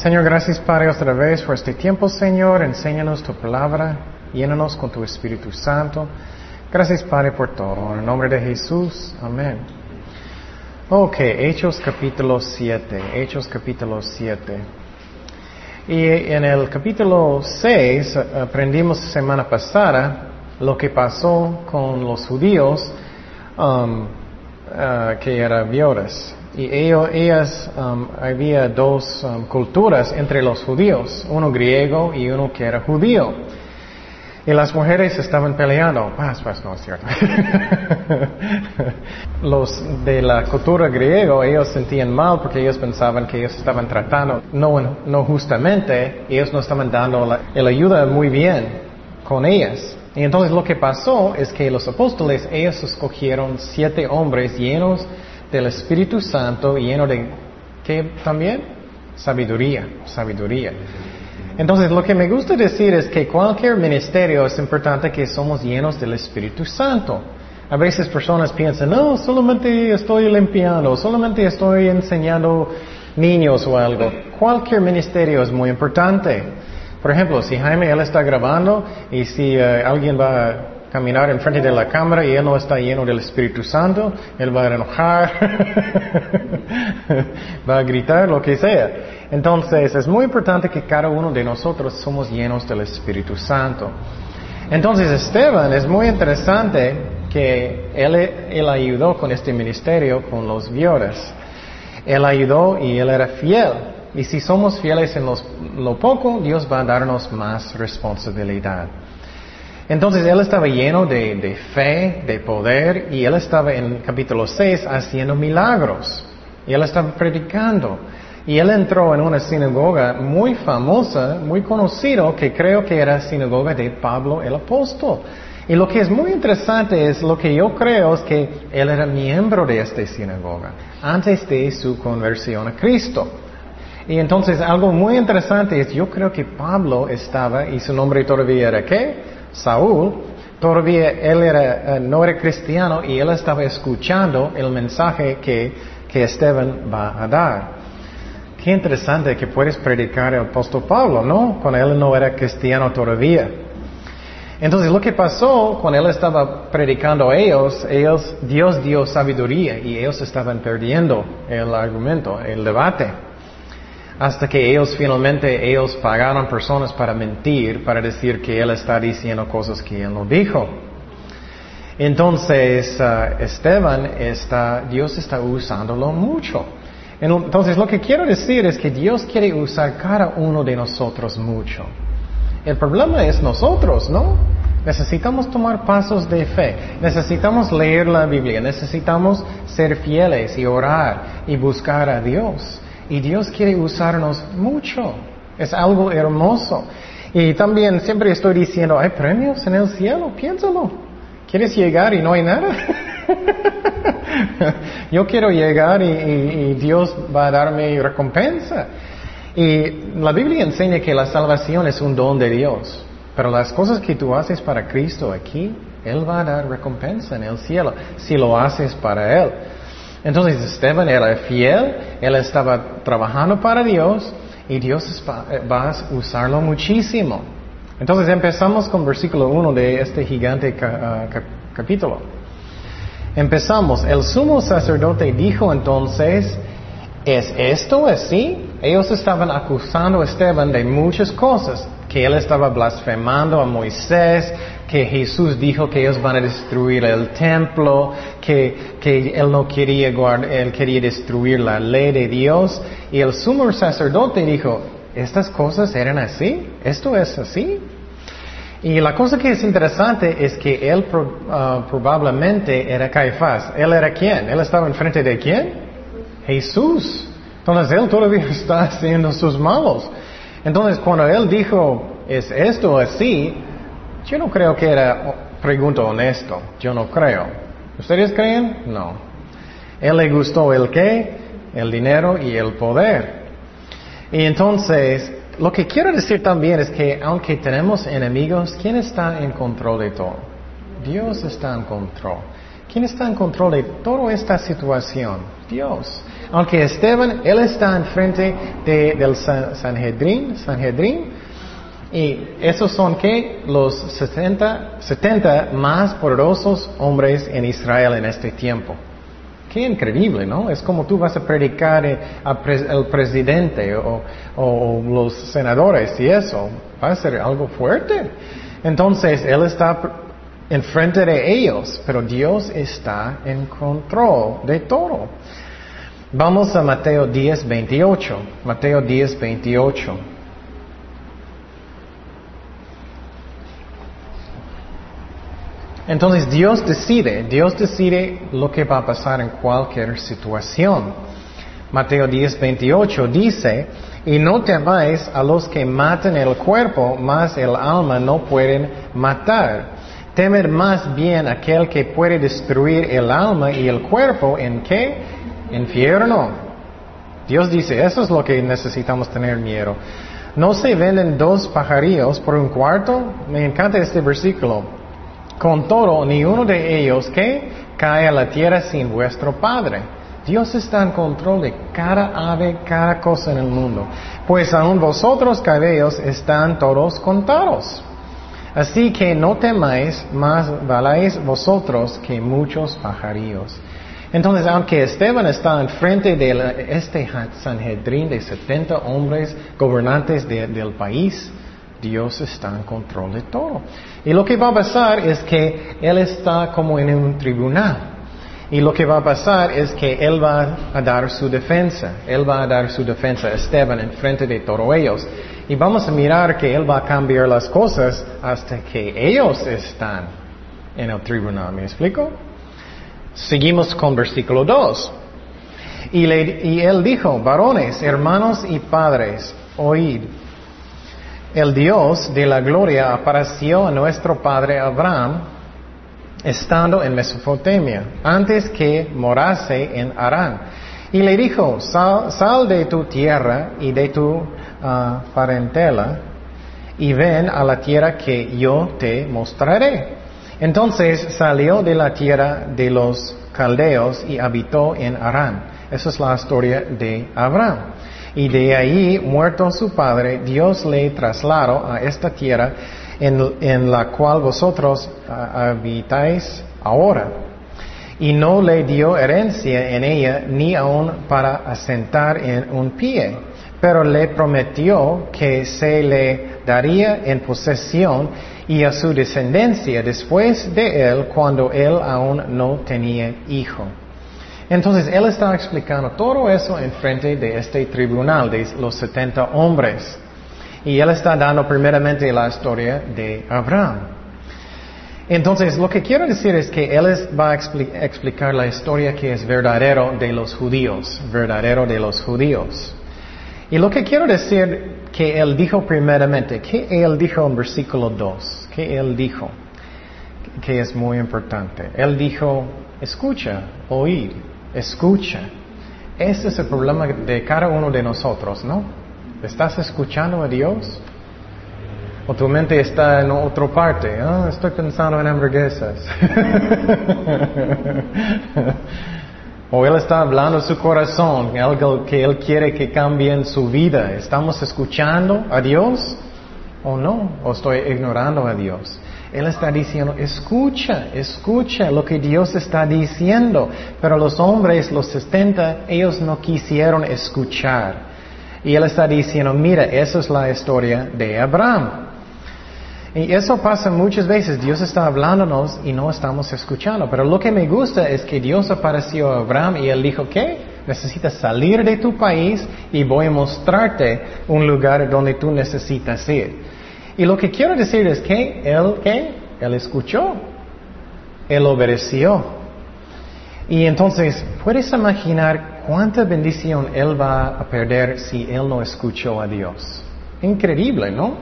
Señor, gracias Padre otra vez por este tiempo, Señor. Enséñanos tu palabra, llénanos con tu Espíritu Santo. Gracias Padre por todo. En el nombre de Jesús, amén. Ok, Hechos capítulo 7. Hechos capítulo 7. Y en el capítulo 6 aprendimos semana pasada lo que pasó con los judíos um, uh, que eran viudas. Y ellos, ellas, um, había dos um, culturas entre los judíos, uno griego y uno que era judío. Y las mujeres estaban peleando. Paz, paz, no es cierto. Los de la cultura griega, ellos sentían mal porque ellos pensaban que ellos estaban tratando no, no justamente, ellos no estaban dando la, la ayuda muy bien con ellas. Y entonces lo que pasó es que los apóstoles, ellos escogieron siete hombres llenos del Espíritu Santo, llenos de, ¿qué también? Sabiduría, sabiduría. Entonces, lo que me gusta decir es que cualquier ministerio es importante que somos llenos del Espíritu Santo. A veces personas piensan, no, solamente estoy limpiando, solamente estoy enseñando niños o algo. Cualquier ministerio es muy importante. Por ejemplo, si Jaime él está grabando y si uh, alguien va caminar enfrente de la cámara y él no está lleno del Espíritu Santo, él va a enojar, va a gritar, lo que sea. Entonces, es muy importante que cada uno de nosotros somos llenos del Espíritu Santo. Entonces, Esteban es muy interesante que él, él ayudó con este ministerio con los viudas. Él ayudó y él era fiel. Y si somos fieles en los, lo poco, Dios va a darnos más responsabilidad. Entonces él estaba lleno de, de, fe, de poder, y él estaba en capítulo 6 haciendo milagros. Y él estaba predicando. Y él entró en una sinagoga muy famosa, muy conocido, que creo que era sinagoga de Pablo el apóstol. Y lo que es muy interesante es lo que yo creo es que él era miembro de esta sinagoga antes de su conversión a Cristo. Y entonces algo muy interesante es, yo creo que Pablo estaba, y su nombre todavía era qué? Saúl, todavía él era, no era cristiano y él estaba escuchando el mensaje que, que Esteban va a dar. Qué interesante que puedes predicar el apóstol Pablo, ¿no? Cuando él no era cristiano todavía. Entonces lo que pasó cuando él estaba predicando a ellos, ellos, Dios dio sabiduría y ellos estaban perdiendo el argumento, el debate. Hasta que ellos finalmente, ellos pagaron personas para mentir, para decir que él está diciendo cosas que él no dijo. Entonces, uh, Esteban está, Dios está usándolo mucho. Entonces, lo que quiero decir es que Dios quiere usar cada uno de nosotros mucho. El problema es nosotros, ¿no? Necesitamos tomar pasos de fe, necesitamos leer la Biblia, necesitamos ser fieles y orar y buscar a Dios. Y Dios quiere usarnos mucho. Es algo hermoso. Y también siempre estoy diciendo, hay premios en el cielo, piénsalo. ¿Quieres llegar y no hay nada? Yo quiero llegar y, y, Dios va a darme recompensa. Y la Biblia enseña que la salvación es un don de Dios. Pero las cosas que tú haces para Cristo aquí, Él va a dar recompensa en el cielo si lo haces para Él. Entonces Esteban era fiel, él estaba trabajando para Dios y Dios va a usarlo muchísimo. Entonces empezamos con versículo 1 de este gigante capítulo. Empezamos, el sumo sacerdote dijo entonces, ¿es esto así? Ellos estaban acusando a Esteban de muchas cosas, que él estaba blasfemando a Moisés, que Jesús dijo que ellos van a destruir el templo, que, que él no quería guardar, él quería destruir la ley de Dios. Y el sumo sacerdote dijo, ¿estas cosas eran así? ¿Esto es así? Y la cosa que es interesante es que él uh, probablemente era Caifás. ¿Él era quién? ¿Él estaba enfrente de quién? Jesús. Entonces él todavía está haciendo sus malos. Entonces cuando él dijo, ¿es esto así? Yo no creo que era pregunta honesto. Yo no creo. ¿Ustedes creen? No. Él le gustó el qué? El dinero y el poder. Y entonces, lo que quiero decir también es que aunque tenemos enemigos, ¿quién está en control de todo? Dios está en control. ¿Quién está en control de toda esta situación? Dios. Aunque Esteban, él está enfrente de, del Sanhedrin, Sanhedrin, y esos son que los 70, 70 más poderosos hombres en Israel en este tiempo. Qué increíble, ¿no? Es como tú vas a predicar al presidente o, o, los senadores y eso. Va a ser algo fuerte. Entonces, Él está enfrente de ellos, pero Dios está en control de todo. Vamos a Mateo 10, 28. Mateo 10, 28. Entonces Dios decide, Dios decide lo que va a pasar en cualquier situación. Mateo 10, 28 dice, y no temáis a los que matan el cuerpo, mas el alma no pueden matar. Temer más bien aquel que puede destruir el alma y el cuerpo en qué? Infierno. Dios dice, eso es lo que necesitamos tener miedo. ¿No se venden dos pajarillos por un cuarto? Me encanta este versículo. Con todo, ni uno de ellos que cae a la tierra sin vuestro Padre. Dios está en control de cada ave, cada cosa en el mundo. Pues aún vosotros cabellos están todos contados. Así que no temáis, más valáis vosotros que muchos pajarillos. Entonces, aunque Esteban está enfrente de este Sanhedrin de 70 hombres gobernantes del país, Dios está en control de todo. Y lo que va a pasar es que Él está como en un tribunal. Y lo que va a pasar es que Él va a dar su defensa. Él va a dar su defensa a Esteban en frente de todos ellos. Y vamos a mirar que Él va a cambiar las cosas hasta que ellos están en el tribunal. ¿Me explico? Seguimos con versículo 2. Y, y Él dijo, varones, hermanos y padres, oíd el Dios de la gloria apareció a nuestro padre Abraham estando en Mesopotamia, antes que morase en Arán. Y le dijo, sal, de tu tierra y de tu ah, parentela y ven a la tierra que yo te mostraré. Entonces salió de la tierra de los caldeos y habitó en Arán. Esa es la historia de Abraham. Y de ahí, muerto su padre, Dios le trasladó a esta tierra en, la cual vosotros habitáis ahora. Y no le dio herencia en ella ni aun para asentar en un pie, pero le prometió que se le daría en posesión y a su descendencia después de él cuando él aún no tenía hijo. Entonces, él está explicando todo eso en frente de este tribunal de los 70 hombres. Y él está dando primeramente la historia de Abraham. Entonces, lo que quiero decir es que él va a explicar la historia que es verdadero de los judíos, verdadero de los judíos. Y lo que quiero decir que él dijo primeramente, que él dijo en versículo 2, que él dijo, que es muy importante. Él dijo, escucha, oír. Escucha. Ese es el problema de cada uno de nosotros, ¿no? ¿Estás escuchando a Dios? ¿O tu mente está en otra parte? Ah, estoy pensando en hamburguesas. o Él está hablando su corazón, algo que Él quiere que cambie en su vida. ¿Estamos escuchando a Dios o no? ¿O estoy ignorando a Dios? Él está diciendo, escucha, escucha lo que Dios está diciendo. Pero los hombres, los 70, ellos no quisieron escuchar. Y Él está diciendo, mira, esa es la historia de Abraham. Y eso pasa muchas veces. Dios está hablándonos y no estamos escuchando. Pero lo que me gusta es que Dios apareció a Abraham y Él dijo, ¿qué? Necesitas salir de tu país y voy a mostrarte un lugar donde tú necesitas ir. Y lo que quiero decir es que él, ¿qué? Él escuchó, él obedeció. Y entonces, ¿puedes imaginar cuánta bendición él va a perder si él no escuchó a Dios? Increíble, ¿no?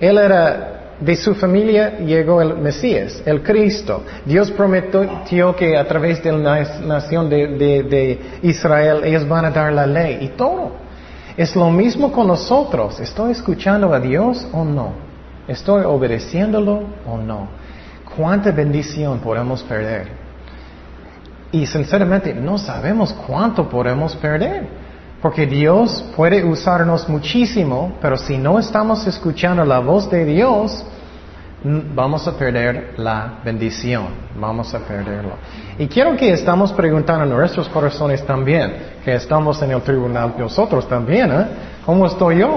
Él era de su familia llegó el Mesías, el Cristo. Dios prometió que a través de la nación de, Israel ellos van a dar la ley y todo. Es lo mismo con nosotros. ¿Estoy escuchando a Dios o no? ¿Estoy obedeciéndolo o no? ¿Cuánta bendición podemos perder? Y sinceramente no sabemos cuánto podemos perder. Porque Dios puede usarnos muchísimo, pero si no estamos escuchando la voz de Dios, vamos a perder la bendición, vamos a perderlo. Y quiero que estamos preguntando en nuestros corazones también, que estamos en el tribunal nosotros también, ¿eh? ¿Cómo estoy yo?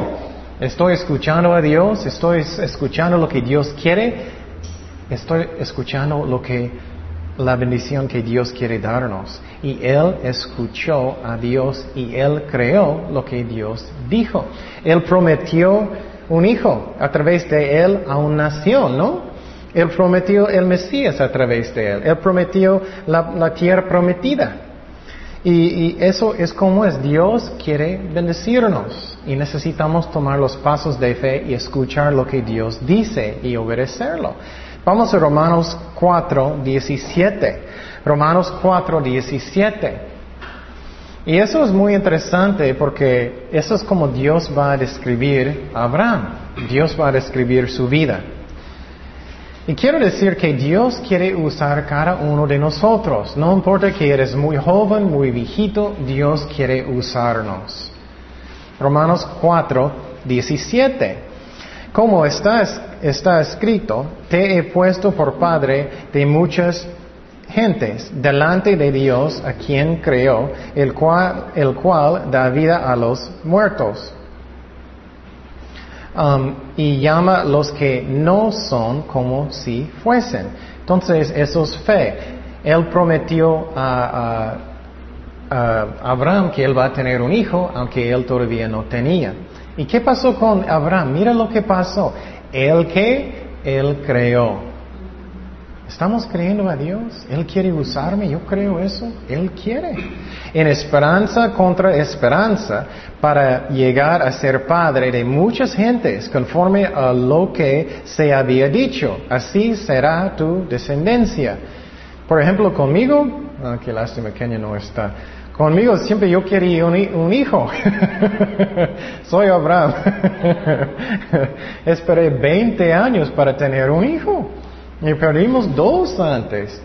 ¿Estoy escuchando a Dios? ¿Estoy escuchando lo que Dios quiere? ¿Estoy escuchando lo que la bendición que Dios quiere darnos. Y él escuchó a Dios y él creó lo que Dios dijo. Él prometió un hijo a través de él a una nación, ¿no? Él prometió el Mesías a través de él. Él prometió la, tierra prometida. Y, y, eso es como es. Dios quiere bendecirnos. Y necesitamos tomar los pasos de fe y escuchar lo que Dios dice y obedecerlo. Vamos a Romanos 4, 17. Romanos 4, 17. Y eso es muy interesante porque eso es como Dios va a describir a Abraham. Dios va a describir su vida. Y quiero decir que Dios quiere usar cada uno de nosotros. No importa que eres muy joven, muy viejito, Dios quiere usarnos. Romanos 4, 17. Como está, está escrito, te he puesto por padre de muchas gentes delante de Dios a quien creó, el cual, el cual da vida a los muertos. Um, y llama los que no son como si fuesen. Entonces, eso es fe. Él prometió a, a Abraham que él va a tener un hijo, aunque él todavía no tenía. ¿Y qué pasó con Abraham? Mira lo que pasó. Él que él creó. ¿Estamos creyendo a Dios? Él quiere usarme, yo creo eso. Él quiere. En esperanza contra esperanza para llegar a ser padre de muchas gentes conforme a lo que se había dicho. Así será tu descendencia. Por ejemplo, conmigo, ah, qué lástima, Kenia no está. Conmigo siempre yo quería un, hijo. Soy Abraham. Esperé 20 años para tener un hijo. Y perdimos dos antes.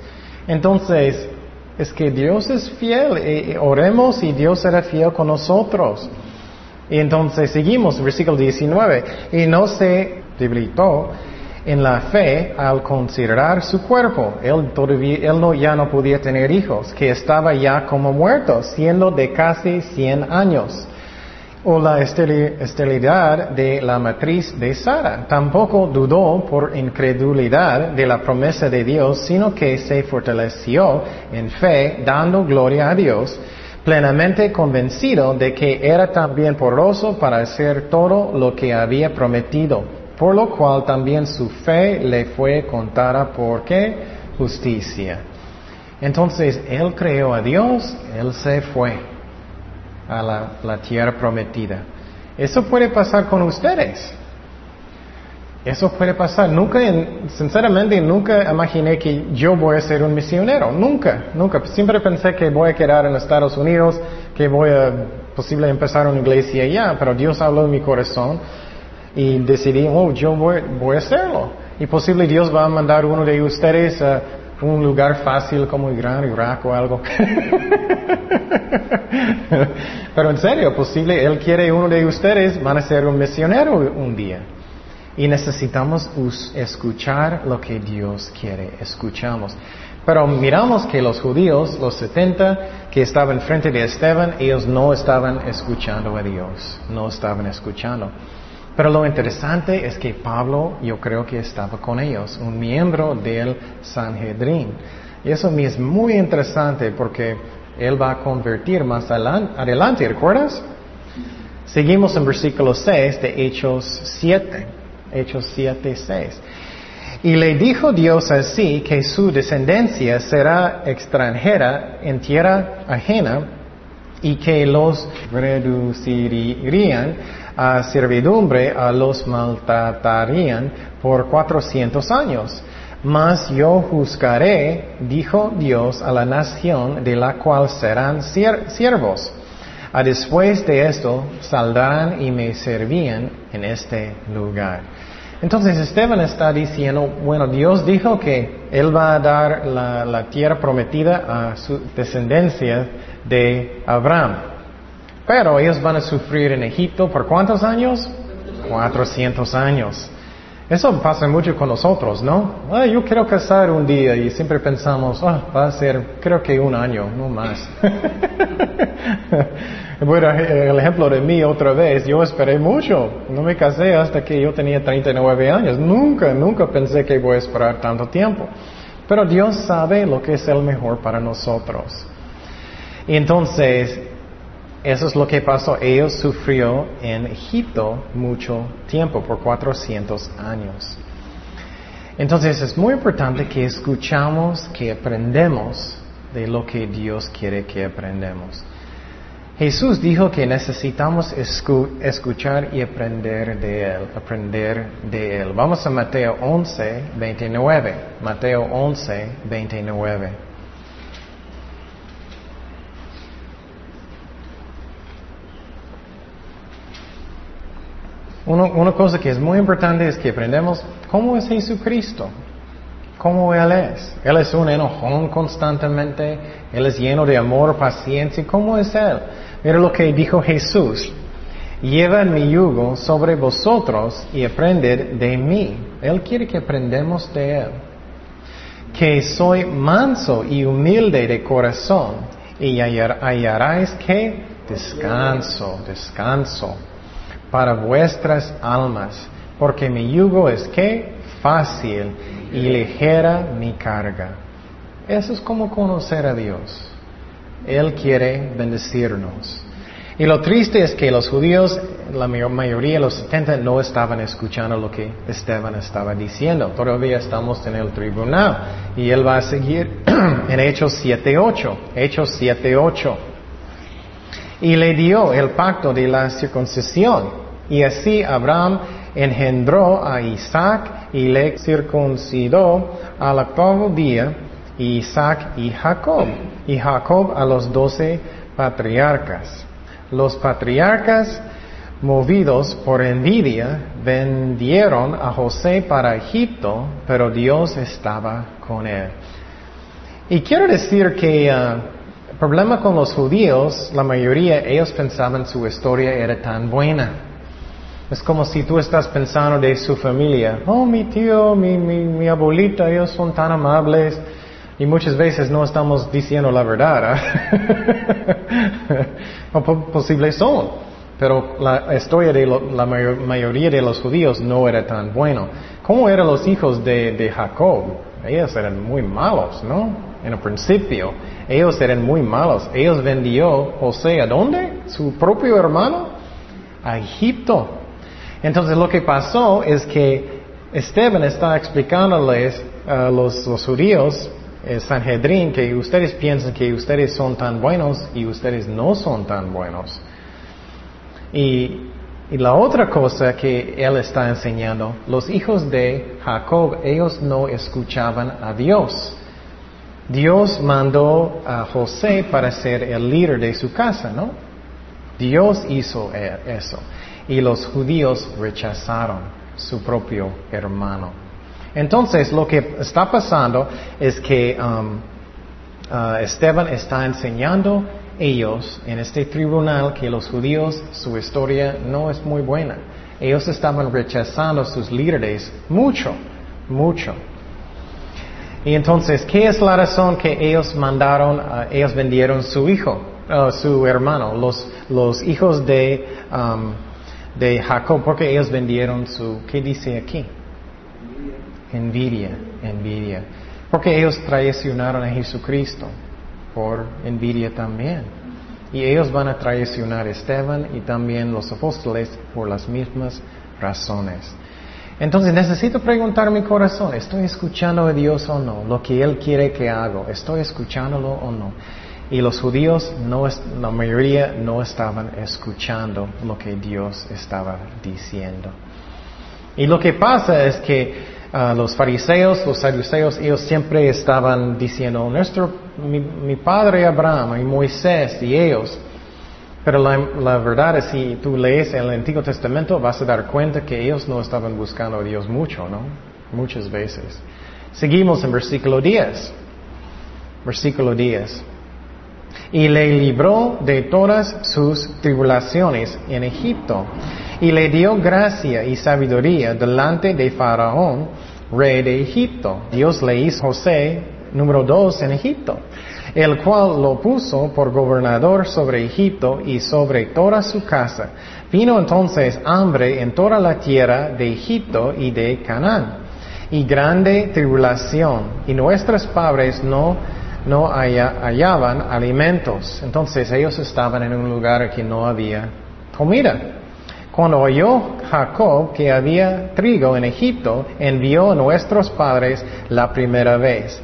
Entonces, es que Dios es fiel. oremos y Dios será fiel con nosotros. Y entonces seguimos, versículo 19. Y no se debilitó en la fe al considerar su cuerpo. Él, todavía, él no, ya no podía tener hijos, que estaba ya como muerto, siendo de casi 100 años. O la esterilidad de la matriz de Sara. Tampoco dudó por incredulidad de la promesa de Dios, sino que se fortaleció en fe, dando gloria a Dios, plenamente convencido de que era también poroso para hacer todo lo que había prometido por lo cual también su fe le fue contada por qué? Justicia. Entonces, él creó a Dios, él se fue a la, tierra prometida. Eso puede pasar con ustedes. Eso puede pasar. Nunca, sinceramente, nunca imaginé que yo voy a ser un misionero. Nunca, nunca. Siempre pensé que voy a quedar en Estados Unidos, que voy a posible empezar una iglesia allá, pero Dios habló en mi corazón y decidí, oh, yo voy, a hacerlo. Y posible Dios va a mandar uno de ustedes a un lugar fácil como Irán, Irak o algo. Pero en serio, posible Él quiere uno de ustedes van a ser un misionero un día. Y necesitamos escuchar lo que Dios quiere. Escuchamos. Pero miramos que los judíos, los 70 que estaban frente de Esteban, ellos no estaban escuchando a Dios. No estaban escuchando. Pero lo interesante es que Pablo, yo creo que estaba con ellos, un miembro del Sanhedrin. Y eso es muy interesante porque él va a convertir más adelante, ¿recuerdas? Seguimos en versículo 6 de Hechos 7. Hechos 7, 6. Y le dijo Dios así que su descendencia será extranjera en tierra ajena y que los reducirían a servidumbre a los maltratarían por cuatrocientos años. Mas yo juzgaré, dijo Dios, a la nación de la cual serán siervos. A después de esto saldrán y me servían en este lugar. Entonces Esteban está diciendo, bueno, Dios dijo que Él va a dar la, la tierra prometida a su descendencia de Abraham. Pero ellos van a sufrir en Egipto por cuántos años? 400 años. Eso pasa mucho con nosotros, ¿no? Ah, yo quiero casar un día y siempre pensamos, ah, va a ser, creo que un año, no más. bueno, el ejemplo de mí otra vez, yo esperé mucho, no me casé hasta que yo tenía 39 años, nunca, nunca pensé que voy a esperar tanto tiempo. Pero Dios sabe lo que es el mejor para nosotros. Entonces, eso es lo que pasó. Ellos sufrió en Egipto mucho tiempo, por 400 años. Entonces es muy importante que escuchamos, que aprendemos de lo que Dios quiere que aprendamos. Jesús dijo que necesitamos escuchar y aprender de Él, aprender de Él. Vamos a Mateo 11, 29. Mateo 11, 29. Una cosa que es muy importante es que aprendemos cómo es Jesucristo, cómo Él es. Él es un enojón constantemente, Él es lleno de amor, paciencia, ¿cómo es Él? Mira lo que dijo Jesús. Lleva mi yugo sobre vosotros y aprended de mí. Él quiere que aprendamos de Él. Que soy manso y humilde de corazón y hallaréis que descanso, descanso para vuestras almas, porque mi yugo es que fácil y ligera mi carga. Eso es como conocer a Dios. Él quiere bendecirnos. Y lo triste es que los judíos, la mayoría los 70, no estaban escuchando lo que Esteban estaba diciendo. Todavía estamos en el tribunal. Y él va a seguir en Hechos 7.8. Hechos 7.8. Y le dio el pacto de la circuncisión y así Abraham engendró a Isaac y le circuncidó al octavo día, Isaac y Jacob, y Jacob a los doce patriarcas. Los patriarcas, movidos por envidia, vendieron a José para Egipto, pero Dios estaba con él. Y quiero decir que el problema con los judíos, la mayoría, ellos pensaban su historia era tan buena. Es como si tú estás pensando de su familia. Oh, mi tío, mi, mi, abuelita, ellos son tan amables. Y muchas veces no estamos diciendo la verdad. ¿eh? posible son. Pero la historia de la mayoría de los judíos no era tan bueno. ¿Cómo eran los hijos de, de Jacob? Ellos eran muy malos, ¿no? En el principio, ellos eran muy malos. Ellos vendió José a dónde? Su propio hermano a Egipto. Entonces lo que pasó es que Esteban está explicándoles a los, judíos, el Sanhedrin, que ustedes piensan que ustedes son tan buenos y ustedes no son tan buenos. Y, y la otra cosa que él está enseñando, los hijos de Jacob, ellos no escuchaban a Dios. Dios mandó a José para ser el líder de su casa, ¿no? Dios hizo e, eso y los judíos rechazaron su propio hermano. Entonces, lo que está pasando es que um, uh, Esteban está enseñando ellos en este tribunal que los judíos, su historia no es muy buena. Ellos estaban rechazando a sus líderes mucho, mucho. Y entonces, ¿qué es la razón que ellos mandaron, uh, ellos vendieron su hijo, uh, su hermano, los, hijos de um, de Jacob, porque ellos vendieron su, ¿qué dice aquí? Envidia, envidia. Porque ellos traicionaron a Jesucristo por envidia también. Y ellos van a traicionar a Esteban y también los apóstoles por las mismas razones. Entonces necesito preguntar mi corazón, ¿estoy escuchando a Dios o no? Lo que Él quiere que haga, ¿estoy escuchándolo o no? Y los judíos, no, la mayoría no estaban escuchando lo que Dios estaba diciendo. Y lo que pasa es que ah, los fariseos, los saduceos, ellos siempre estaban diciendo, nuestro, mi, padre Abraham y Moisés y ellos, Pero la, la, verdad es, si tú lees el Antiguo Testamento, vas a dar cuenta que ellos no estaban buscando a Dios mucho, ¿no? Muchas veces. Seguimos en versículo 10. Versículo 10. Y le libró de todas sus tribulaciones en Egipto, y le dio gracia y sabiduría delante de Faraón, rey de Egipto. Dios le hizo José número dos en Egipto el cual lo puso por gobernador sobre Egipto y sobre toda su casa. Vino entonces hambre en toda la tierra de Egipto y de Canaán, y grande tribulación, y nuestros padres no, no hallaban alimentos. Entonces ellos estaban en un lugar que no había comida. Cuando oyó Jacob que había trigo en Egipto, envió a nuestros padres la primera vez.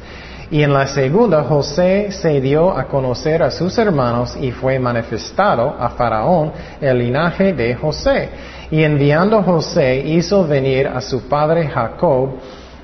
Y en la segunda José se dio a conocer a sus hermanos y fue manifestado a Faraón el linaje de José. Y enviando José hizo venir a su padre Jacob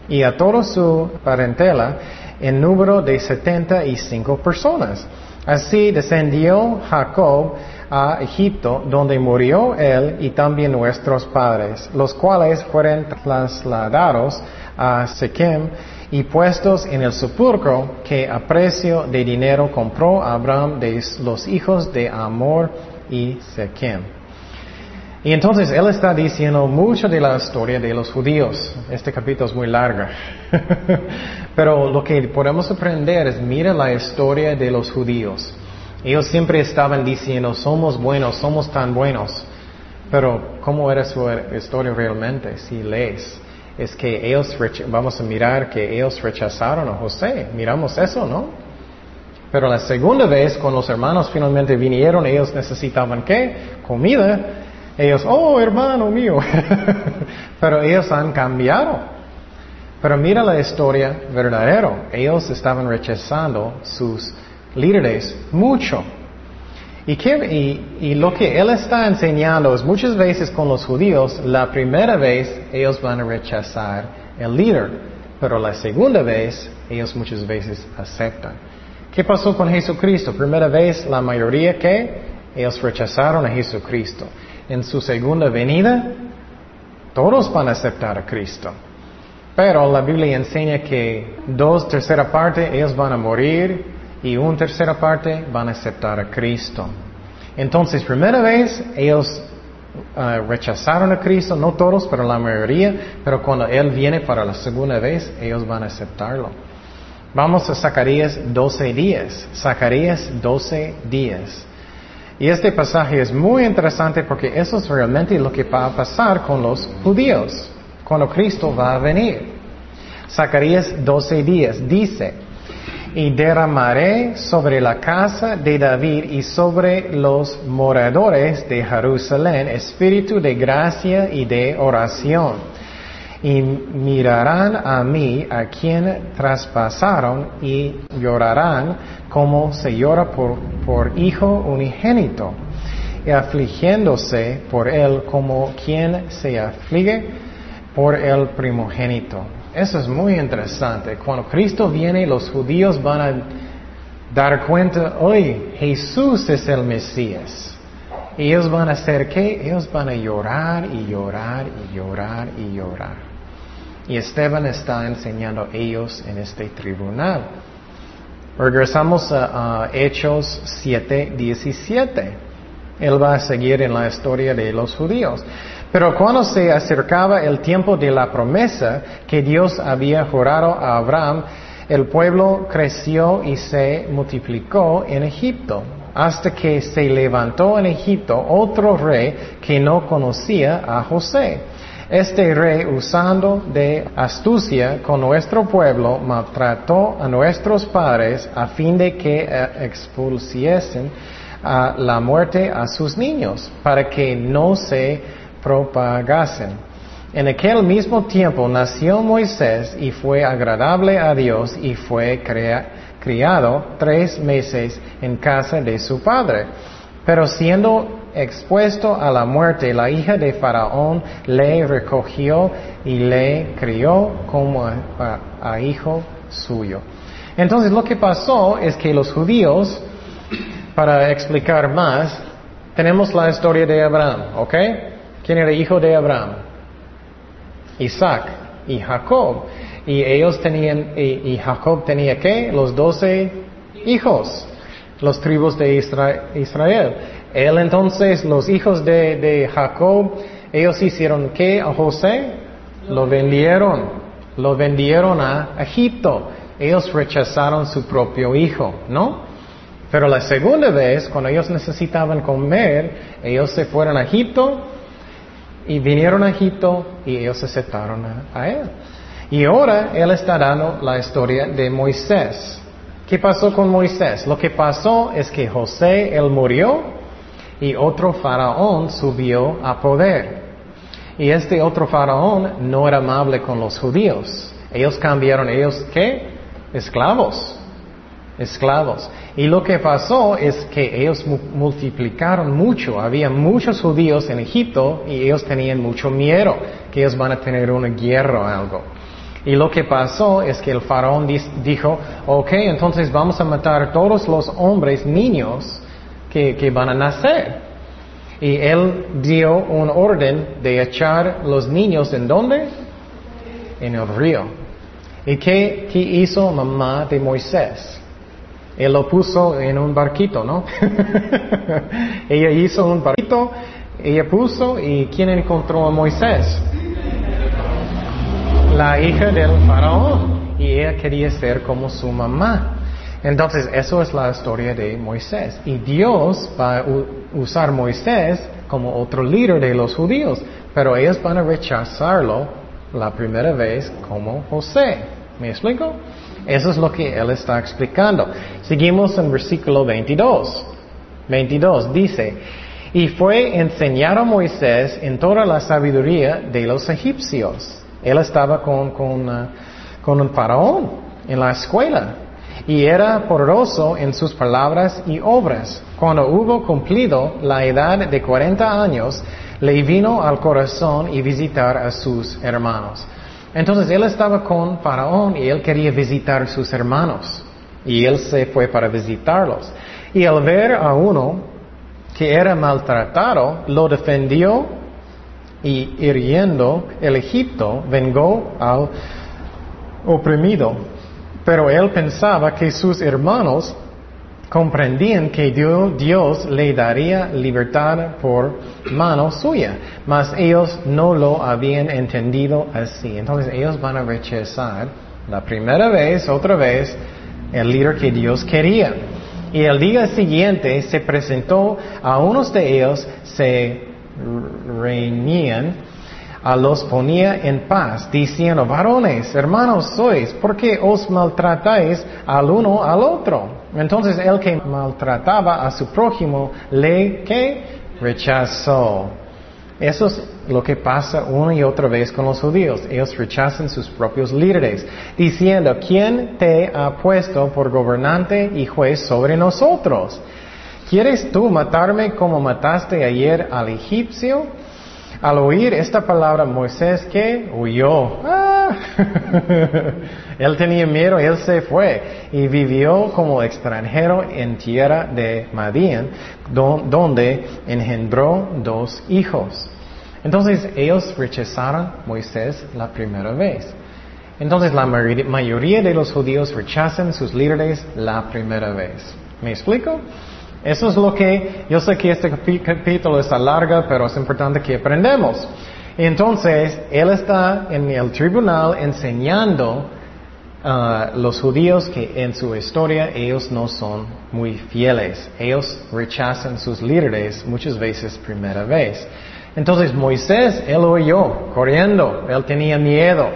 y a toda su parentela en número de setenta y cinco personas. Así descendió Jacob a Egipto, donde murió él y también nuestros padres, los cuales fueron trasladados a Sequem y puestos en el sepulcro que a precio de dinero compró Abraham de los hijos de Amor y Sequem. Y entonces él está diciendo mucho de la historia de los judíos. Este capítulo es muy largo. Pero lo que podemos aprender es, mira la historia de los judíos. Ellos siempre estaban diciendo, somos buenos, somos tan buenos. Pero, ¿cómo era su historia realmente? Si lees es que ellos, vamos a mirar que ellos rechazaron a José. Miramos eso, ¿no? Pero la segunda vez, cuando los hermanos finalmente vinieron, ellos necesitaban qué? Comida. Ellos, oh, hermano mío. Pero ellos han cambiado. Pero mira la historia verdadera. Ellos estaban rechazando sus líderes mucho. Y, lo que él está enseñando es muchas veces con los judíos, la primera vez ellos van a rechazar el líder, pero la segunda vez ellos muchas veces aceptan. ¿Qué pasó con Jesucristo? Primera vez la mayoría que ellos rechazaron a Jesucristo. En su segunda venida, todos van a aceptar a Cristo. Pero la Biblia enseña que dos tercera parte ellos van a morir y una tercera parte van a aceptar a Cristo. Entonces, primera vez ellos uh, rechazaron a Cristo, no todos, pero la mayoría, pero cuando Él viene para la segunda vez, ellos van a aceptarlo. Vamos a Zacarías 12 días. Zacarías 12 días. Y este pasaje es muy interesante porque eso es realmente lo que va a pasar con los judíos cuando Cristo va a venir. Zacarías 12 días dice, y derramaré sobre la casa de David y sobre los moradores de Jerusalén espíritu de gracia y de oración. Y mirarán a mí a quien traspasaron y llorarán como se llora por, por hijo unigénito, y afligiéndose por él como quien se aflige por el primogénito. Eso es muy interesante. Cuando Cristo viene, los judíos van a dar cuenta, hoy Jesús es el Mesías. Y ellos van a hacer qué? Ellos van a llorar y llorar y llorar y llorar. Y Esteban está enseñando a ellos en este tribunal. Regresamos a, a Hechos 7, 17. Él va a seguir en la historia de los judíos. Pero cuando se acercaba el tiempo de la promesa que Dios había jurado a Abraham, el pueblo creció y se multiplicó en Egipto, hasta que se levantó en Egipto otro rey que no conocía a José. Este rey, usando de astucia con nuestro pueblo, maltrató a nuestros padres a fin de que eh, expulsiesen a la muerte a sus niños, para que no se propagasen. En aquel mismo tiempo nació Moisés y fue agradable a Dios y fue criado tres meses en casa de su padre. Pero siendo expuesto a la muerte, la hija de Faraón le recogió y le crió como a hijo suyo. Entonces lo que pasó es que los judíos, para explicar más, tenemos la historia de Abraham, ¿ok? ¿Quién era hijo de Abraham? Isaac y Jacob. Y ellos tenían, y, Jacob tenía qué? Los doce hijos, los tribus de Israel. Él entonces, los hijos de, de Jacob, ellos hicieron qué a José? Lo vendieron, lo vendieron a Egipto. Ellos rechazaron su propio hijo, ¿no? Pero la segunda vez, cuando ellos necesitaban comer, ellos se fueron a Egipto y vinieron a Egipto y ellos aceptaron a él. Y ahora Él está dando la historia de Moisés. ¿Qué pasó con Moisés? Lo que pasó es que José, él murió y otro faraón subió a poder. Y este otro faraón no era amable con los judíos. Ellos cambiaron, ellos qué? Esclavos. Esclavos. Y lo que pasó es que ellos multiplicaron mucho. Había muchos judíos en Egipto y ellos tenían mucho miedo que ellos van a tener una guerra o algo. Y lo que pasó es que el faraón dijo, ok, entonces vamos a matar todos los hombres, niños que, van a nacer. Y él dio un orden de echar los niños en dónde? En el río. ¿Y qué, qué hizo mamá de Moisés? Él lo puso en un barquito, ¿no? ella hizo un barquito, ella puso y ¿quién encontró a Moisés? la hija del faraón y ella quería ser como su mamá. Entonces, eso es la historia de Moisés. Y Dios va a usar Moisés como otro líder de los judíos, pero ellos van a rechazarlo la primera vez como José. ¿Me explico? Eso es lo que él está explicando. Seguimos en versículo 22. 22 dice, y fue enseñar a Moisés en toda la sabiduría de los egipcios él estaba con, uh, con, un faraón en la escuela y era poderoso en sus palabras y obras. Cuando hubo cumplido la edad de 40 años, le vino al corazón y visitar a sus hermanos. Entonces él estaba con Faraón y él quería visitar sus hermanos. Y él se fue para visitarlos. Y al ver a uno que era maltratado, lo defendió y hiriendo el Egipto vengó al oprimido. Pero él pensaba que sus hermanos comprendían que Dios, le daría libertad por mano suya, mas ellos no lo habían entendido así. Entonces ellos van a rechazar la primera vez, otra vez, el líder que Dios quería. Y el día siguiente se presentó a unos de ellos, se reñían, a los ponía en paz, diciendo, varones, hermanos sois, ¿por qué os maltratáis al uno al otro? Entonces el que maltrataba a su prójimo le que rechazó. Eso es lo que pasa una y otra vez con los judíos. Ellos rechazan sus propios líderes, diciendo, ¿quién te ha puesto por gobernante y juez sobre nosotros? ¿Quieres tú matarme como mataste ayer al egipcio? Al oír esta palabra, Moisés que huyó. Ah. él tenía miedo, él se fue y vivió como extranjero en tierra de Madian, donde engendró dos hijos. Entonces ellos rechazaron a Moisés la primera vez. Entonces la mayoría de los judíos rechazan sus líderes la primera vez. ¿Me explico? Eso es lo que, yo sé que este capítulo está largo, pero es importante que aprendamos. Entonces, él está en el tribunal enseñando a uh, los judíos que en su historia ellos no son muy fieles. Ellos rechazan sus líderes muchas veces primera vez. Entonces Moisés, él oyó corriendo, él tenía miedo.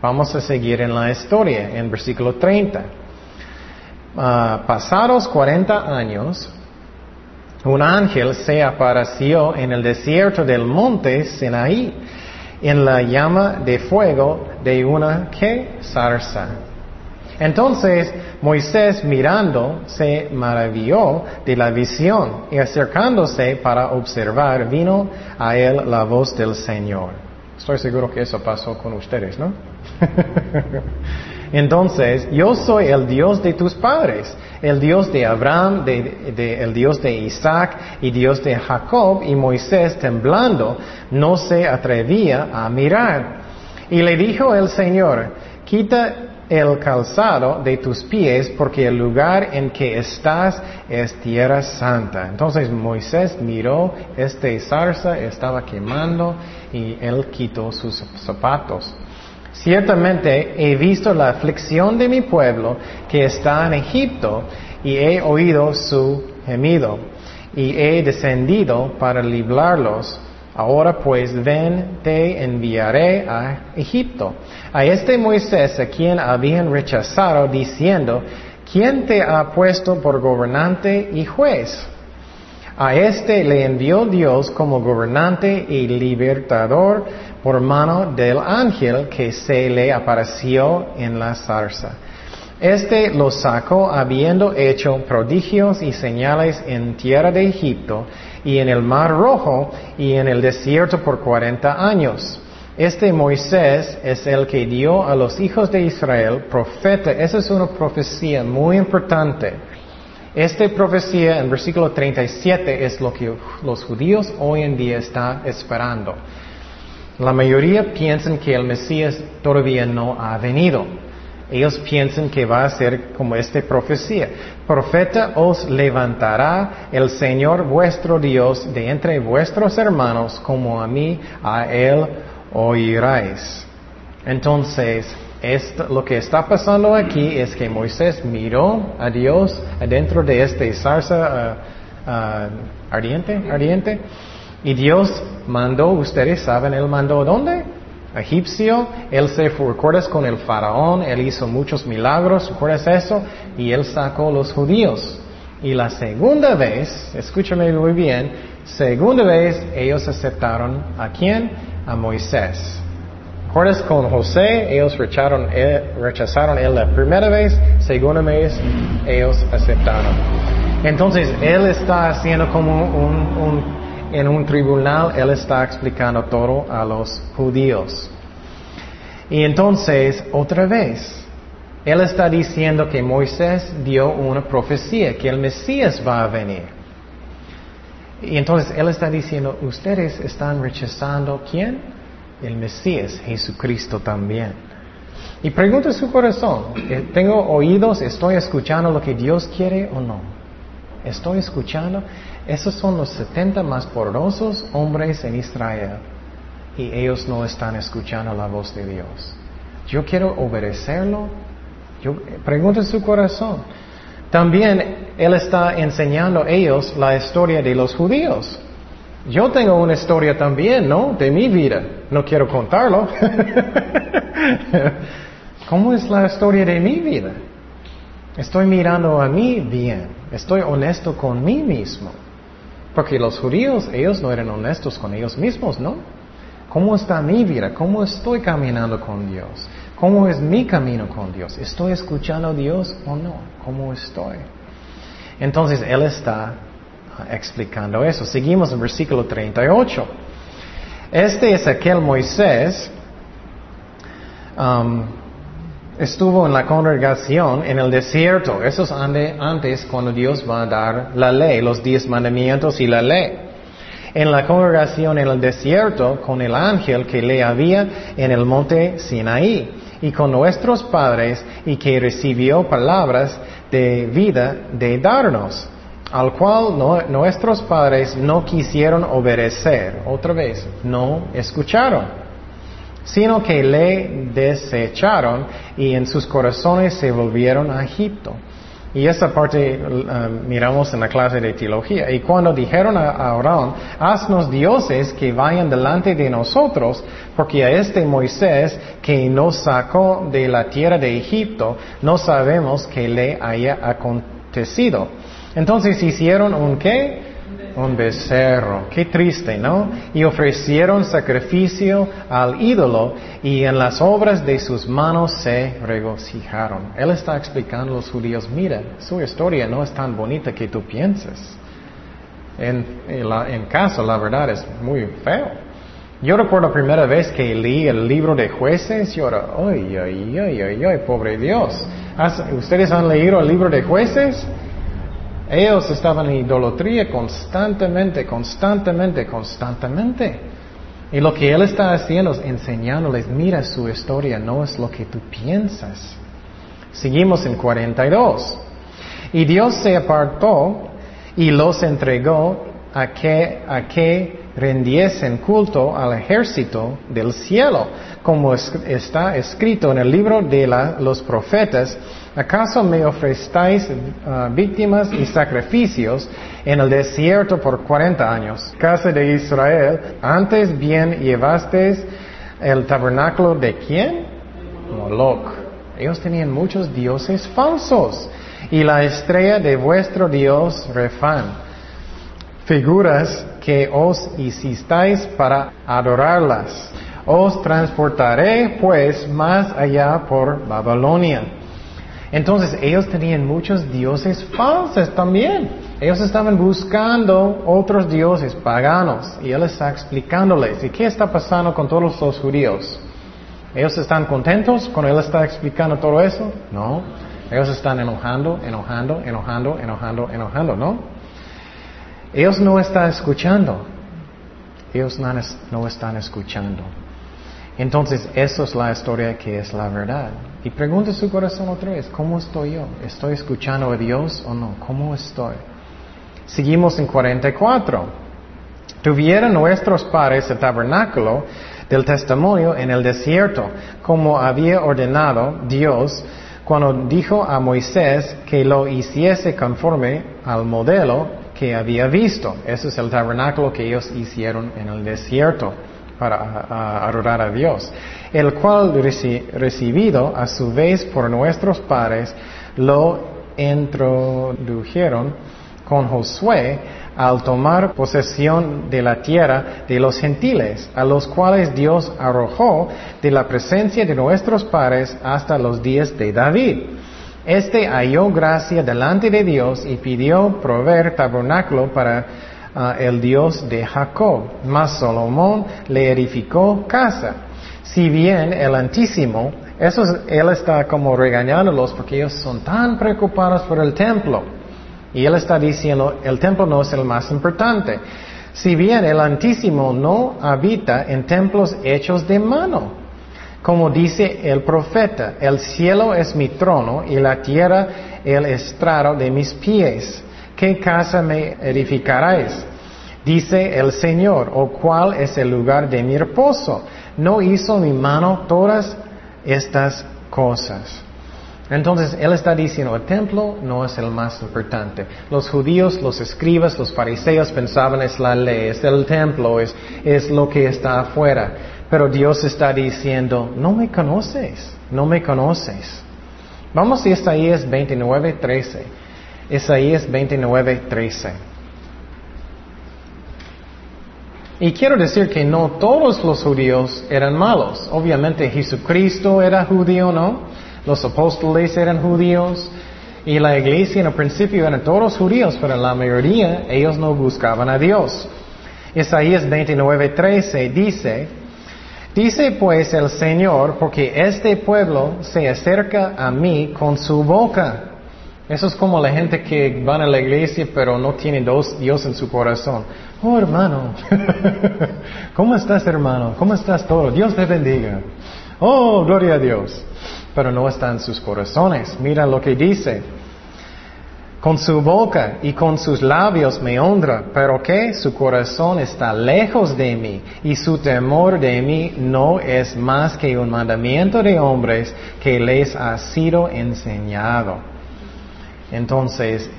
Vamos a seguir en la historia, en versículo 30. Uh, pasados 40 años, un ángel se apareció en el desierto del monte Sinaí, en la llama de fuego de una que zarza. Entonces Moisés mirando se maravilló de la visión y acercándose para observar vino a él la voz del Señor. Estoy seguro que eso pasó con ustedes, ¿no? Entonces, yo soy el Dios de tus padres, el Dios de Abraham, el Dios de Isaac y Dios de Jacob, y Moisés temblando no se atrevía a mirar. Y le dijo el Señor, quita el calzado de tus pies porque el lugar en que estás es tierra santa. Entonces Moisés miró, este zarza estaba quemando y él quitó sus zapatos. Ciertamente he visto la aflicción de mi pueblo que está en Egipto y he oído su gemido y he descendido para librarlos. Ahora pues ven, te enviaré a Egipto. A este Moisés a quien habían rechazado diciendo, ¿quién te ha puesto por gobernante y juez? A este le envió Dios como gobernante y libertador por mano del ángel que se le apareció en la zarza. Este lo sacó habiendo hecho prodigios y señales en tierra de Egipto y en el mar rojo y en el desierto por cuarenta años. Este Moisés es el que dio a los hijos de Israel profeta. Esa es una profecía muy importante. Esta profecía en versículo 37 es lo que los judíos hoy en día están esperando. La mayoría piensan que el Mesías todavía no ha venido. Ellos piensan que va a ser como esta profecía. Profeta os levantará el Señor vuestro Dios de entre vuestros hermanos, como a mí, a Él oiráis. Entonces, lo que está pasando aquí es que Moisés miró a Dios adentro de este zarza uh, uh, ardiente, ardiente, y Dios mandó, ustedes saben, Él mandó ¿dónde? Egipcio, Él se fue, ¿recuerdas? Con el faraón, Él hizo muchos milagros, ¿recuerdas eso? Y Él sacó los judíos. Y la segunda vez, escúchame muy bien, segunda vez ellos aceptaron a quién? A Moisés. ¿Recuerdas con José? Ellos rechazaron, él, rechazaron él la primera vez, segunda vez ellos aceptaron. Entonces, Él está haciendo como un en un tribunal, él está explicando todo a los judíos. Y entonces, otra vez, él está diciendo que Moisés dio una profecía, que el Mesías va a venir. Y entonces él está diciendo, ustedes están rechazando quién? El Mesías, Jesucristo también. Y pregunta su corazón, eh, ¿tengo oídos? ¿Estoy escuchando lo que Dios quiere o no? ¿Estoy escuchando? Esos son los 70 más poderosos hombres en Israel y ellos no están escuchando la voz de Dios. Yo quiero obedecerlo. Yo, pregunta su corazón. También Él está enseñando a ellos la historia de los judíos. Yo tengo una historia también, ¿no? De mi vida. No quiero contarlo. ¿Cómo es la historia de mi vida? Estoy mirando a mí bien. Estoy honesto con mí mismo. Porque los judíos, ellos no eran honestos con ellos mismos, ¿no? ¿Cómo está mi vida? ¿Cómo estoy caminando con Dios? ¿Cómo es mi camino con Dios? ¿Estoy escuchando a Dios o no? ¿Cómo estoy? Entonces Él está explicando eso. Seguimos en versículo 38. Este es aquel Moisés um, estuvo en la congregación en el desierto. Eso es antes cuando Dios va a dar la ley, los diez mandamientos y la ley. En la congregación en el desierto con el ángel que le había en el monte Sinaí y con nuestros padres y que recibió palabras de vida de darnos, al cual nuestros padres no quisieron obedecer. Otra vez, no escucharon sino que le desecharon y en sus corazones se volvieron a Egipto. Y esa parte uh, miramos en la clase de teología. Y cuando dijeron a Aarón, haznos dioses que vayan delante de nosotros, porque a este Moisés que nos sacó de la tierra de Egipto, no sabemos que le haya acontecido. Entonces hicieron un qué? un becerro. Qué triste, ¿no? Y ofrecieron sacrificio al ídolo y en las obras de sus manos se regocijaron. Él está explicando a los judíos, mira, su historia no es tan bonita que tú pienses. En, en, caso, la verdad es muy feo. Yo recuerdo la primera vez que leí el libro de jueces, yo era, ay, ay, ay, ay, ay, pobre Dios. ¿Ustedes han leído el libro de jueces? Ellos estaban en idolatría constantemente, constantemente, constantemente. Y lo que Él está haciendo es enseñándoles, mira su historia, no es lo que tú piensas. Seguimos en 42. Y Dios se apartó y los entregó a que, a que rendiesen culto al ejército del cielo, como está escrito en el libro de los profetas, ¿acaso me ofrecéis ah, víctimas y sacrificios en el desierto por cuarenta años? Casa de Israel, antes bien llevasteis el tabernáculo de quién? Moloch. Ellos tenían muchos dioses falsos y la estrella de vuestro Dios Refán figuras que os hicisteis para adorarlas. Os transportaré pues más allá por Babilonia. Entonces ellos tenían muchos dioses falsos también. Ellos estaban buscando otros dioses paganos y él está explicándoles. ¿Y qué está pasando con todos los judíos? ¿Ellos están contentos cuando él está explicando todo eso? No. Ellos están enojando, enojando, enojando, enojando, enojando, ¿no? Ellos no están escuchando. Ellos no, están escuchando. Entonces, eso es la historia que es la verdad. Y pregunte su corazón otra vez, ¿cómo estoy yo? ¿Estoy escuchando a Dios o no? ¿Cómo estoy? Seguimos en 44. Tuvieron nuestros padres el tabernáculo del testimonio en el desierto, como había ordenado Dios cuando dijo a Moisés que lo hiciese conforme al modelo que había visto. Ese es el tabernáculo que ellos hicieron en el desierto para adorar a Dios, el cual recibido a su vez por nuestros padres lo introdujeron con Josué al tomar posesión de la tierra de los gentiles, a los cuales Dios arrojó de la presencia de nuestros padres hasta los días de David este halló gracia delante de Dios y pidió proveer tabernáculo para ah, el Dios de Jacob. Mas Salomón le edificó casa. Si bien el Antísimo, eso él está como regañándolos porque ellos son tan preocupados por el templo. Y él está diciendo, el templo no es el más importante. Si bien el Antísimo no habita en templos hechos de mano, como dice el profeta, el cielo es mi trono y la tierra el estrado de mis pies. ¿Qué casa me edificaréis? Dice el Señor, o cuál es el lugar de mi reposo. ¿No hizo mi mano todas estas cosas? Entonces, Él está diciendo, el templo no es el más importante. Los judíos, los escribas, los fariseos pensaban es la ley, es el templo, es, es lo que está afuera. Pero Dios está diciendo, no me conoces, no me conoces. Vamos a Isaías 29, 13. Isaías 29, 13. Y quiero decir que no todos los judíos eran malos. Obviamente Jesucristo era judío, ¿no? Los apóstoles eran judíos. Y la iglesia en el principio eran todos judíos, pero la mayoría ellos no buscaban a Dios. Isaías 29, 13 dice, Dice pues el Señor, porque este pueblo se acerca a mí con su boca. Eso es como la gente que van a la iglesia pero no tiene Dios en su corazón. Oh hermano, ¿cómo estás hermano? ¿Cómo estás todo? Dios te bendiga. Oh, gloria a Dios. Pero no está en sus corazones. Mira lo que dice. Con su boca y con sus labios me honra, pero que su corazón está lejos de mí y su temor de mí no es más que un mandamiento de hombres que les ha sido enseñado. Entonces,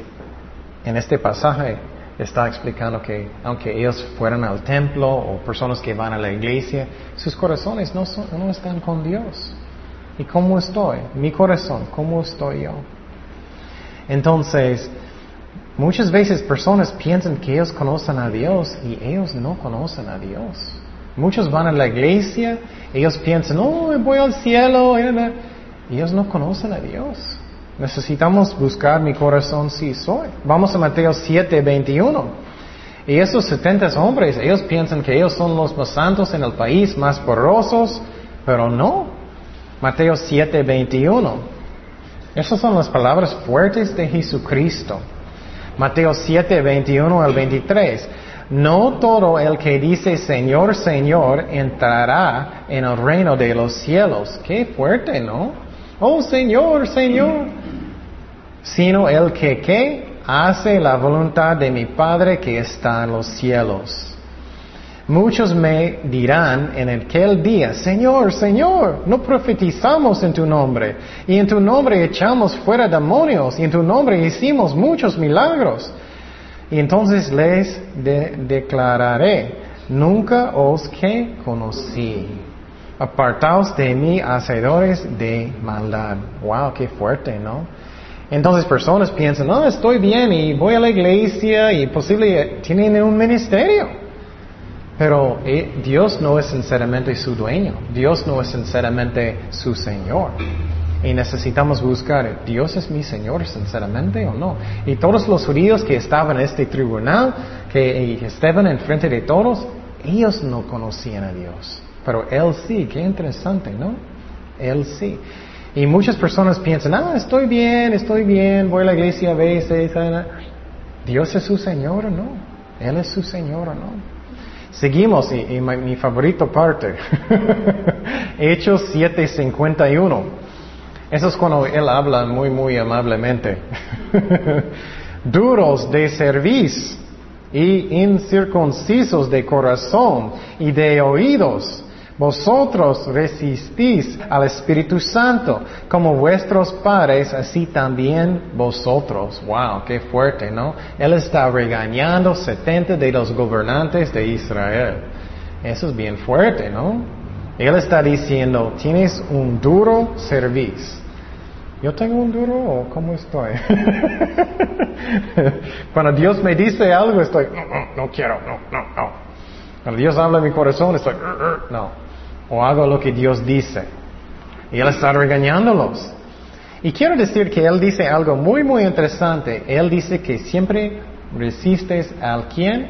en este pasaje está explicando que aunque ellos fueran al templo o personas que van a la iglesia, sus corazones no, no están con Dios. ¿Y cómo estoy? Mi corazón, ¿cómo estoy yo? Entonces, muchas veces personas piensan que ellos conocen a Dios y ellos no conocen a Dios. Muchos van a la iglesia, ellos piensan, oh, voy al cielo, y ellos no conocen a Dios. Necesitamos buscar mi corazón si soy. Vamos a Mateo 7, 21. Y esos 70 hombres, ellos piensan que ellos son los más santos en el país, más porosos, pero no. Mateo 7, 21. Esas son las palabras fuertes de Jesucristo. Mateo 7, 21 al 23. No todo el que dice Señor, Señor entrará en el reino de los cielos. Qué fuerte, ¿no? Oh Señor, Señor. Sino el que, ¿qué? Hace la voluntad de mi Padre que está en los cielos. Muchos me dirán en aquel día, Señor, Señor, no profetizamos en tu nombre, y en tu nombre echamos fuera demonios, y en tu nombre hicimos muchos milagros. Y entonces les declararé, nunca os que conocí. Apartaos de mí, hacedores de maldad. Wow, qué fuerte, ¿no? Entonces personas piensan, no, estoy bien y voy a la iglesia y posible tienen un ministerio. Pero eh, Dios no es sinceramente su dueño, Dios no es sinceramente su Señor. Y necesitamos buscar, ¿Dios es mi Señor sinceramente o no? Y todos los judíos que estaban en este tribunal, que estaban enfrente de todos, ellos no conocían a Dios. Pero Él sí, qué interesante, ¿no? Él sí. Y muchas personas piensan, ah, estoy bien, estoy bien, voy a la iglesia a veces. ¿Dios es su Señor o no? ¿Él es su Señor o no? Seguimos, y, mi, favorito parte, Hechos 7:51. Eso es cuando él habla muy, muy amablemente. Duros de servicio y incircuncisos de corazón y de oídos vosotros resistís al Espíritu Santo, como vuestros padres, así también vosotros. Wow, qué fuerte, ¿no? Él está regañando 70 de los gobernantes de Israel. Eso es bien fuerte, ¿no? Él está diciendo, tienes un duro servicio. ¿Yo tengo un duro o cómo estoy? Cuando Dios me dice algo, estoy, no, no, quiero, no, no, no. Cuando Dios habla en mi corazón, estoy, no o hago lo que Dios dice. Y Él está regañándolos. Y quiero decir que Él dice algo muy, muy interesante. Él dice que siempre resistes al quien?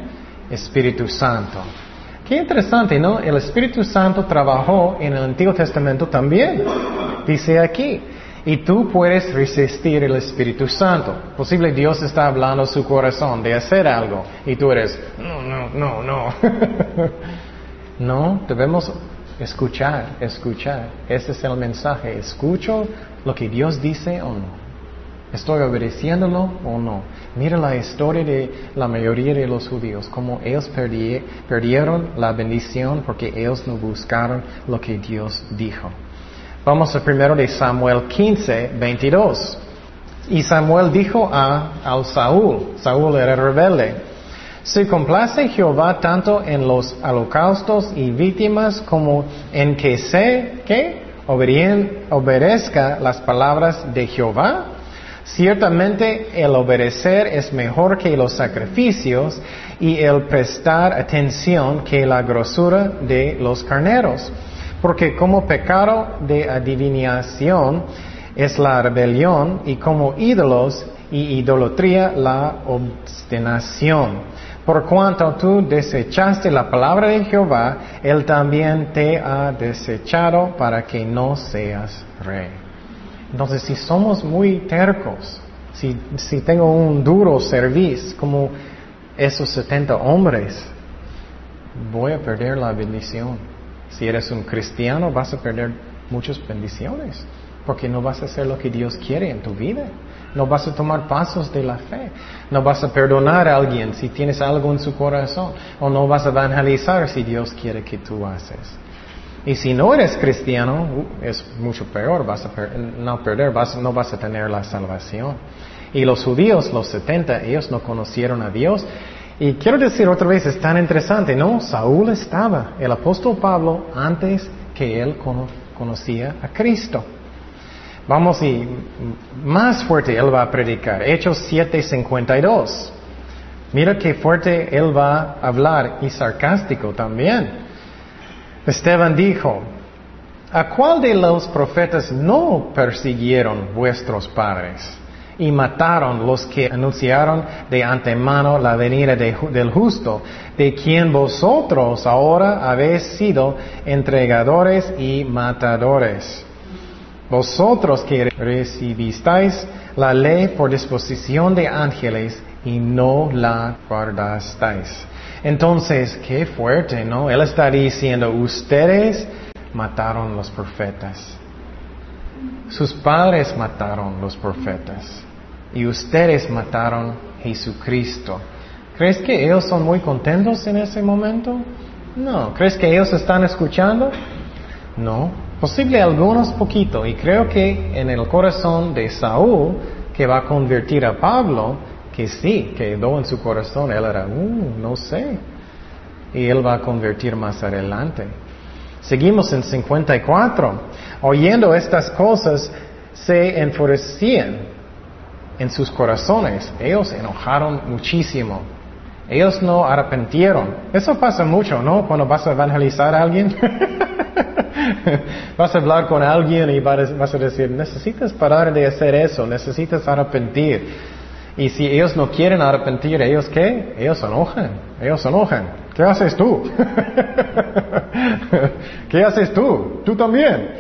Espíritu Santo. Qué interesante, ¿no? El Espíritu Santo trabajó en el Antiguo Testamento también. Dice aquí. Y tú puedes resistir el Espíritu Santo. Posible Dios está hablando su corazón de hacer algo. Y tú eres, no, no, no, no. no, debemos Escuchar, escuchar. Ese es el mensaje. ¿Escucho lo que Dios dice o no? ¿Estoy obedeciéndolo o no? Mira la historia de la mayoría de los judíos, cómo ellos perdieron la bendición porque ellos no buscaron lo que Dios dijo. Vamos a primero de Samuel 15, 22. Y Samuel dijo a, al Saúl, Saúl era rebelde, se complace Jehová tanto en los holocaustos y víctimas como en que se que obedezca las palabras de Jehová. Ciertamente el obedecer es mejor que los sacrificios y el prestar atención que la grosura de los carneros. Porque como pecado de adivinación es la rebelión y como ídolos y idolatría la obstinación. Por cuanto tú desechaste la palabra de Jehová, Él también te ha desechado para que no seas rey. Entonces, si somos muy tercos, si, si tengo un duro servicio como esos 70 hombres, voy a perder la bendición. Si eres un cristiano, vas a perder muchas bendiciones, porque no vas a hacer lo que Dios quiere en tu vida. No vas a tomar pasos de la fe. No vas a perdonar a alguien si tienes algo en su corazón. O no vas a evangelizar si Dios quiere que tú haces. Y si no eres cristiano, uh, es mucho peor. Vas a no perder, no vas a tener la salvación. Y los judíos, los 70, ellos no conocieron a Dios. Y quiero decir otra vez, es tan interesante, ¿no? Saúl estaba, el apóstol Pablo, antes que él conocía a Cristo. Vamos y más fuerte él va a predicar. Hechos 7:52. Mira qué fuerte él va a hablar y sarcástico también. Esteban dijo, ¿a cuál de los profetas no persiguieron vuestros padres y mataron los que anunciaron de antemano la venida del justo, de quien vosotros ahora habéis sido entregadores y matadores? Vosotros que recibisteis la ley por disposición de ángeles y no la guardasteis. Entonces, qué fuerte, ¿no? Él está diciendo, ustedes mataron los profetas. Sus padres mataron los profetas. Y ustedes mataron Jesucristo. ¿Crees que ellos son muy contentos en ese momento? No. ¿Crees que ellos están escuchando? No. Posible algunos poquito. Y creo que en el corazón de Saúl, que va a convertir a Pablo, que sí, quedó en su corazón. Él era, uh, no sé. Y él va a convertir más adelante. Seguimos en 54. Oyendo estas cosas, se enfurecían en sus corazones. Ellos enojaron muchísimo. Ellos no arrepentieron. Eso pasa mucho, ¿no? Cuando vas a evangelizar a alguien. vas a hablar con alguien y vas a decir, necesitas parar de hacer eso, necesitas arrepentir. Y si ellos no quieren arrepentir, ¿ellos qué? Ellos enojan, ellos enojan. ¿Qué haces tú? ¿Qué haces tú? Tú también.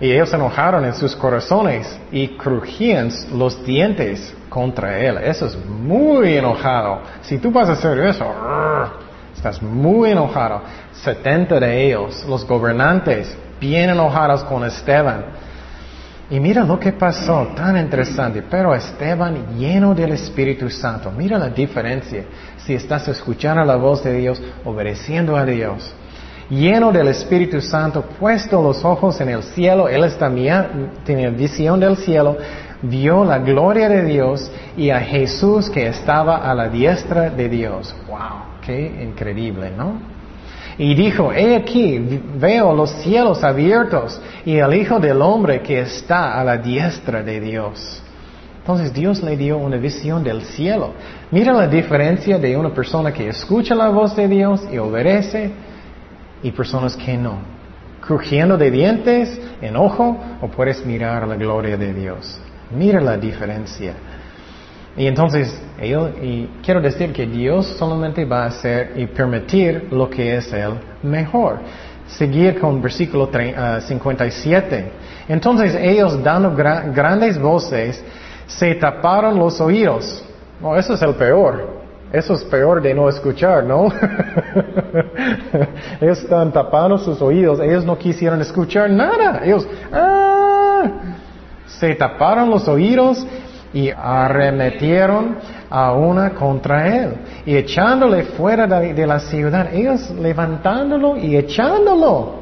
Y ellos se enojaron en sus corazones y crujían los dientes contra él. Eso es muy enojado. Si tú vas a hacer eso, estás muy enojado. 70 de ellos, los gobernantes, bien enojados con Esteban. Y mira lo que pasó, tan interesante. Pero Esteban lleno del Espíritu Santo. Mira la diferencia si estás escuchando la voz de Dios, obedeciendo a Dios. Lleno del Espíritu Santo, puesto los ojos en el cielo, él también tenía visión del cielo, vio la gloria de Dios y a Jesús que estaba a la diestra de Dios. ¡Wow! ¡Qué increíble, ¿no? Y dijo, he aquí, veo los cielos abiertos y el Hijo del Hombre que está a la diestra de Dios. Entonces Dios le dio una visión del cielo. Mira la diferencia de una persona que escucha la voz de Dios y obedece y personas que no. Crujiendo de dientes, enojo o puedes mirar la gloria de Dios. Mira la diferencia. Y entonces, y quiero decir que Dios solamente va a hacer y permitir lo que es el mejor. Seguir con versículo 57. Ah, entonces ellos dando grandes voces, se taparon los oídos. No, eso es el peor. Eso es peor de no escuchar, ¿no? ellos están tapando sus oídos, ellos no quisieron escuchar nada. Ellos, ¡ah! Se taparon los oídos y arremetieron a una contra él y echándole fuera de, la ciudad, ellos levantándolo y echándolo.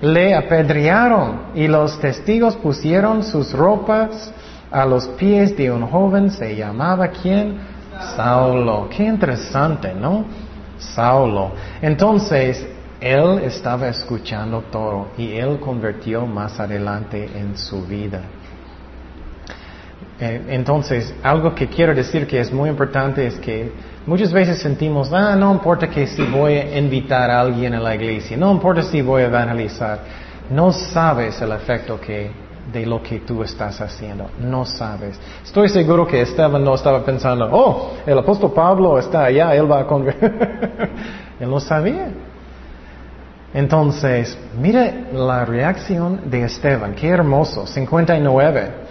Le apedrearon y los testigos pusieron sus ropas a los pies de un joven, se llamaba quién? Saulo. Qué interesante, ¿no? Saulo. Entonces, él estaba escuchando todo y él convirtió más adelante en su vida. Eh, entonces, algo que quiero decir que es muy importante es que muchas veces sentimos, ah, no importa que si voy a invitar a alguien a la iglesia, no importa si voy a evangelizar, no sabes el efecto que de lo que tú estás haciendo, no sabes. Estoy seguro que Esteban no estaba pensando, oh, el apóstol Pablo está allá, él va a convertir. él no sabía. Entonces, mire la reacción de Esteban, qué hermoso, 59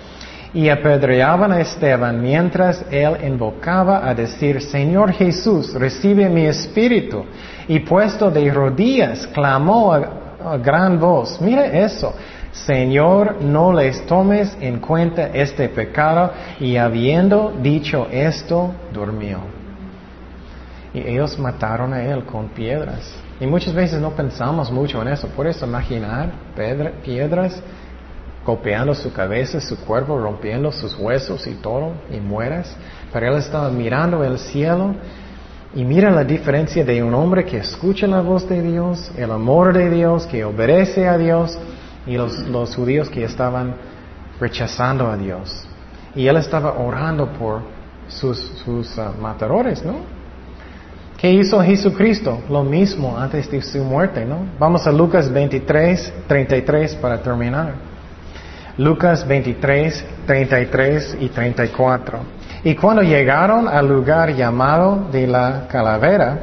y apedreaban a Esteban mientras él invocaba a decir, Señor Jesús, recibe mi espíritu. Y puesto de rodillas, clamó a, gran voz, mira eso, Señor, no les tomes en cuenta este pecado. Y habiendo dicho esto, durmió. Y ellos mataron a él con piedras. Y muchas veces no pensamos mucho en eso. Eso imaginar piedras golpeando su cabeza, su cuerpo, rompiendo sus huesos y todo, y mueras. Pero él estaba mirando el cielo y mira la diferencia de un hombre que escucha la voz de Dios, el amor de Dios, que obedece a Dios, y los, judíos que estaban rechazando a Dios. Y él estaba orando por sus, uh, matadores, ¿no? ¿Qué hizo Jesucristo? Lo mismo antes de su muerte, ¿no? Vamos a Lucas 23, 33 para terminar. Lucas 23, 33 y 34. Y cuando llegaron al lugar llamado de la calavera,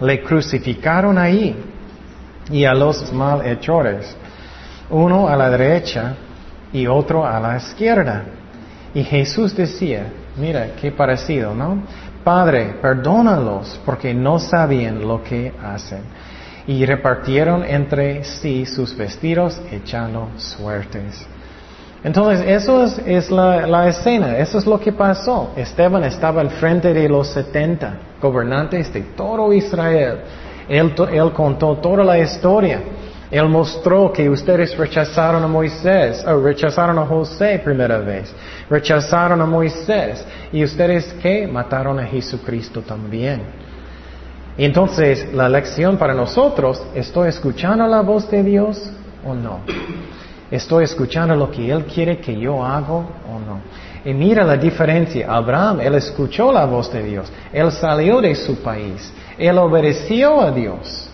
le crucificaron ahí y a los malhechores, uno a la derecha y otro a la izquierda. Y Jesús decía, mira, qué parecido, ¿no? Padre, perdónalos porque no sabían lo que hacen. Y repartieron entre sí sus vestidos echando suertes. Entonces, eso es, la, escena, eso es lo que pasó. Esteban estaba al frente de los 70 gobernantes de todo Israel. Él, él contó toda la historia. Él mostró que ustedes rechazaron a Moisés, o rechazaron a José primera vez, rechazaron a Moisés, y ustedes que mataron a Jesucristo también. Entonces la lección para nosotros, ¿estoy escuchando la voz de Dios o no? ¿Estoy escuchando lo que Él quiere que yo haga o no? Y mira la diferencia. Abraham, él escuchó la voz de Dios. Él salió de su país. Él obedeció a Dios.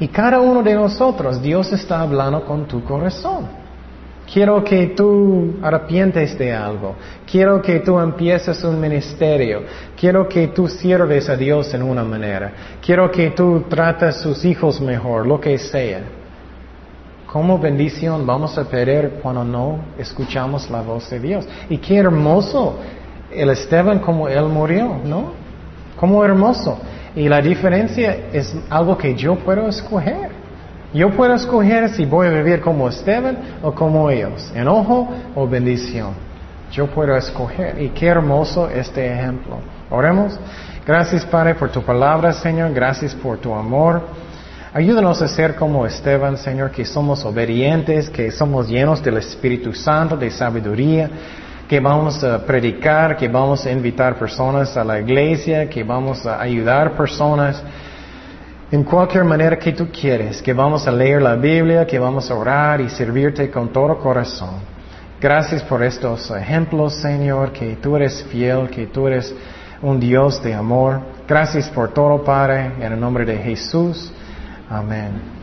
Y cada uno de nosotros, Dios está hablando con tu corazón. Quiero que tú arrepientes de algo. Quiero que tú empieces un ministerio. Quiero que tú sirves a Dios en una manera. Quiero que tú trates a sus hijos mejor, lo que sea. ¿Cómo bendición vamos a perder cuando no escuchamos la voz de Dios? Y qué hermoso el Esteban como él murió, ¿no? Cómo hermoso. Y la diferencia es algo que yo puedo escoger. Yo puedo escoger si voy a vivir como Esteban o como ellos, enojo o bendición. Yo puedo escoger. Y qué hermoso este ejemplo. Oremos. Gracias Padre por tu palabra, Señor. Gracias por tu amor. Ayúdanos a ser como Esteban, Señor, que somos obedientes, que somos llenos del Espíritu Santo, de sabiduría que vamos a predicar, que vamos a invitar personas a la iglesia, que vamos a ayudar personas en cualquier manera que tú quieres, que vamos a leer la Biblia, que vamos a orar y servirte con todo corazón. Gracias por estos ejemplos, Señor, que tú eres fiel, que tú eres un Dios de amor. Gracias por todo, Padre, en el nombre de Jesús. Amén.